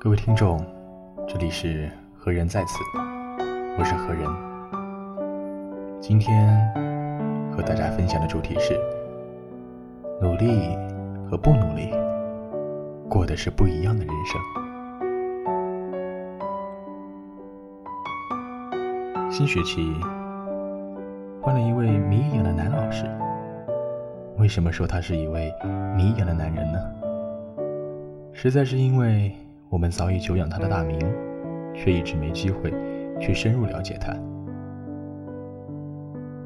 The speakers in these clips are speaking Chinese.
各位听众，这里是何人在此，我是何人。今天和大家分享的主题是：努力和不努力，过的是不一样的人生。新学期换了一位谜一样的男老师。为什么说他是一位谜一样的男人呢？实在是因为我们早已久仰他的大名，却一直没机会去深入了解他。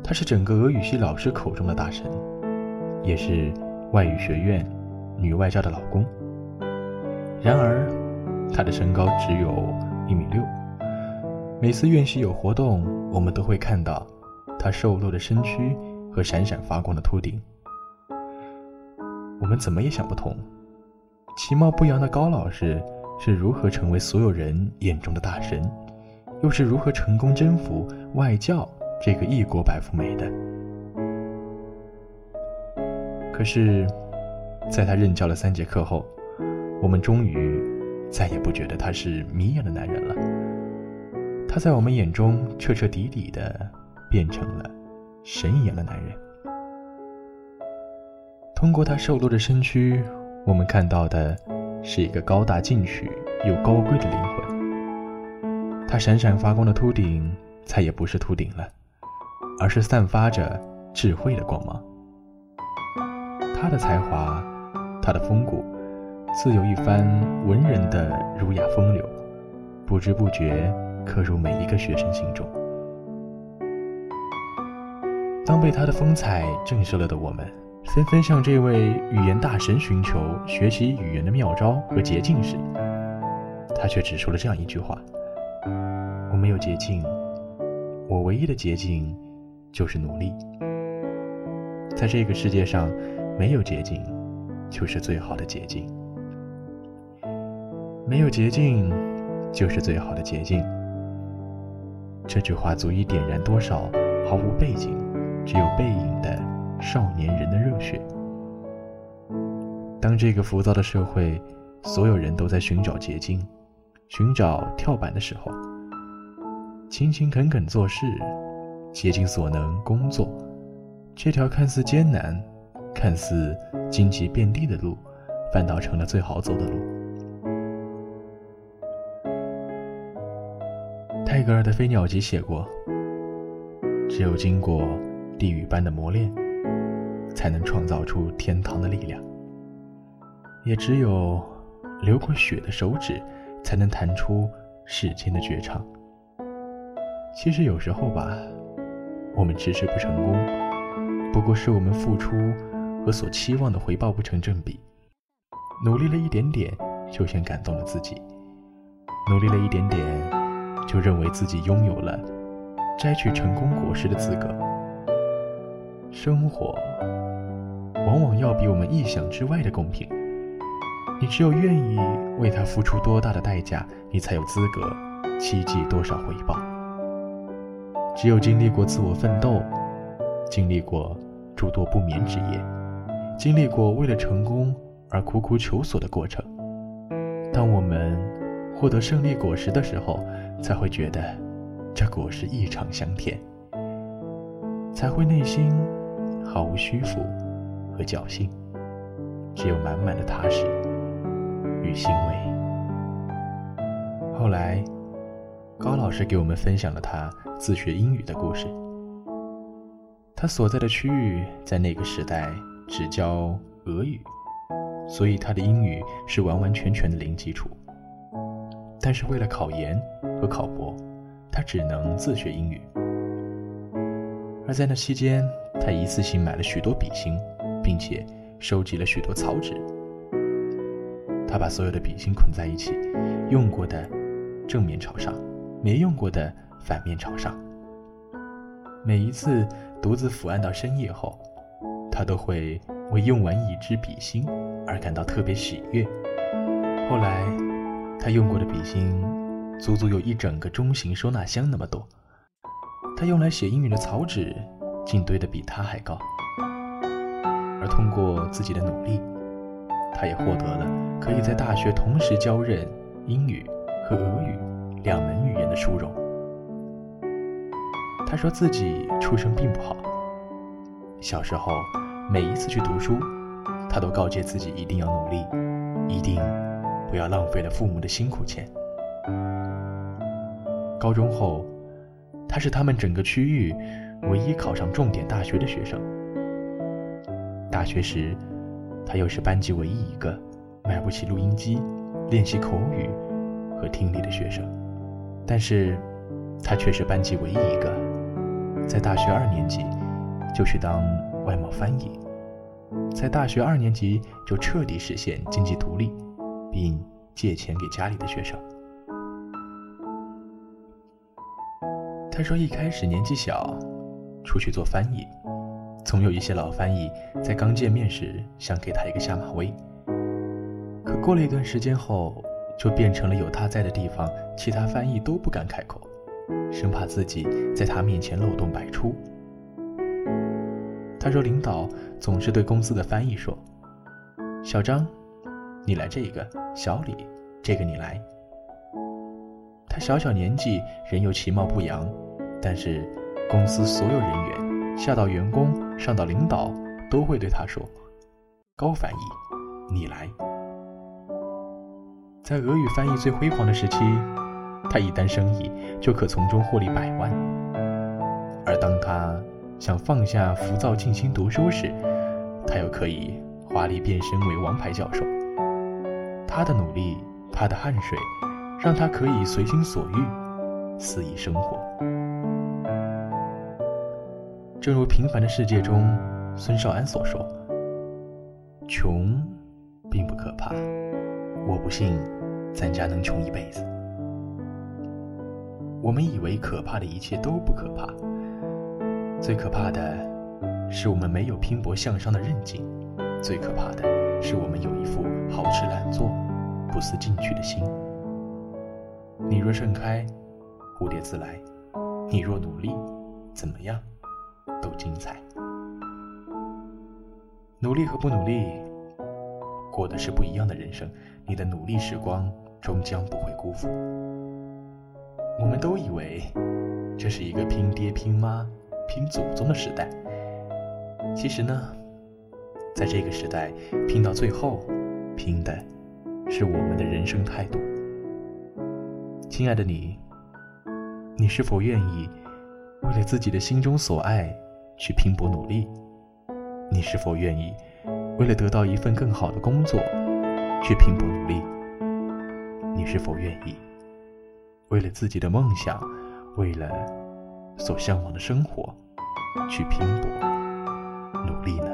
他是整个俄语系老师口中的大神，也是外语学院女外教的老公。然而，他的身高只有一米六。每次院系有活动，我们都会看到他瘦弱的身躯和闪闪发光的秃顶。我们怎么也想不通，其貌不扬的高老师是如何成为所有人眼中的大神，又是如何成功征服外教这个异国白富美的。可是，在他任教了三节课后，我们终于再也不觉得他是迷眼的男人了。他在我们眼中彻彻底底的变成了神一样的男人。通过他瘦弱的身躯，我们看到的是一个高大进取又高贵的灵魂。他闪闪发光的秃顶再也不是秃顶了，而是散发着智慧的光芒。他的才华，他的风骨，自有一番文人的儒雅风流，不知不觉刻入每一个学生心中。当被他的风采震慑了的我们。纷纷向这位语言大神寻求学习语言的妙招和捷径时，他却只说了这样一句话：“我没有捷径，我唯一的捷径就是努力。在这个世界上，没有捷径，就是最好的捷径。没有捷径，就是最好的捷径。”这句话足以点燃多少毫无背景、只有背影的。少年人的热血。当这个浮躁的社会，所有人都在寻找捷径、寻找跳板的时候，勤勤恳恳做事，竭尽所能工作，这条看似艰难、看似荆棘遍地的路，反倒成了最好走的路。泰戈尔的《飞鸟集》写过：“只有经过地狱般的磨练。”才能创造出天堂的力量，也只有流过血的手指，才能弹出世间的绝唱。其实有时候吧，我们迟迟不成功，不过是我们付出和所期望的回报不成正比。努力了一点点，就先感动了自己；努力了一点点，就认为自己拥有了摘取成功果实的资格。生活。往往要比我们意想之外的公平。你只有愿意为他付出多大的代价，你才有资格期冀多少回报。只有经历过自我奋斗，经历过诸多不眠之夜，经历过为了成功而苦苦求索的过程，当我们获得胜利果实的时候，才会觉得这果实异常香甜，才会内心毫无虚浮。和侥幸，只有满满的踏实与欣慰。后来，高老师给我们分享了他自学英语的故事。他所在的区域在那个时代只教俄语，所以他的英语是完完全全的零基础。但是为了考研和考博，他只能自学英语。而在那期间，他一次性买了许多笔芯。并且收集了许多草纸，他把所有的笔芯捆在一起，用过的正面朝上，没用过的反面朝上。每一次独自伏案到深夜后，他都会为用完一支笔芯而感到特别喜悦。后来，他用过的笔芯足足有一整个中型收纳箱那么多。他用来写英语的草纸竟堆得比他还高。而通过自己的努力，他也获得了可以在大学同时教任英语和俄语两门语言的殊荣。他说自己出身并不好，小时候每一次去读书，他都告诫自己一定要努力，一定不要浪费了父母的辛苦钱。高中后，他是他们整个区域唯一考上重点大学的学生。大学时，他又是班级唯一一个买不起录音机练习口语和听力的学生。但是，他却是班级唯一一个在大学二年级就去当外贸翻译，在大学二年级就彻底实现经济独立，并借钱给家里的学生。他说：“一开始年纪小，出去做翻译，总有一些老翻译在刚见面时想给他一个下马威。可过了一段时间后，就变成了有他在的地方，其他翻译都不敢开口，生怕自己在他面前漏洞百出。”他说：“领导总是对公司的翻译说：‘小张，你来这个；小李，这个你来。’他小小年纪，人又其貌不扬。”但是，公司所有人员，下到员工，上到领导，都会对他说：“高翻译，你来。”在俄语翻译最辉煌的时期，他一单生意就可从中获利百万。而当他想放下浮躁，静心读书时，他又可以华丽变身为王牌教授。他的努力，他的汗水，让他可以随心所欲，肆意生活。正如《平凡的世界》中孙少安所说：“穷，并不可怕。我不信，咱家能穷一辈子。我们以为可怕的一切都不可怕，最可怕的是我们没有拼搏向上的韧劲；最可怕的是我们有一副好吃懒做、不思进取的心。你若盛开，蝴蝶自来；你若努力，怎么样？”都精彩。努力和不努力，过的是不一样的人生。你的努力时光终将不会辜负。我们都以为这是一个拼爹拼妈、拼祖宗的时代。其实呢，在这个时代，拼到最后，拼的是我们的人生态度。亲爱的你，你是否愿意为了自己的心中所爱？去拼搏努力，你是否愿意为了得到一份更好的工作去拼搏努力？你是否愿意为了自己的梦想，为了所向往的生活去拼搏努力呢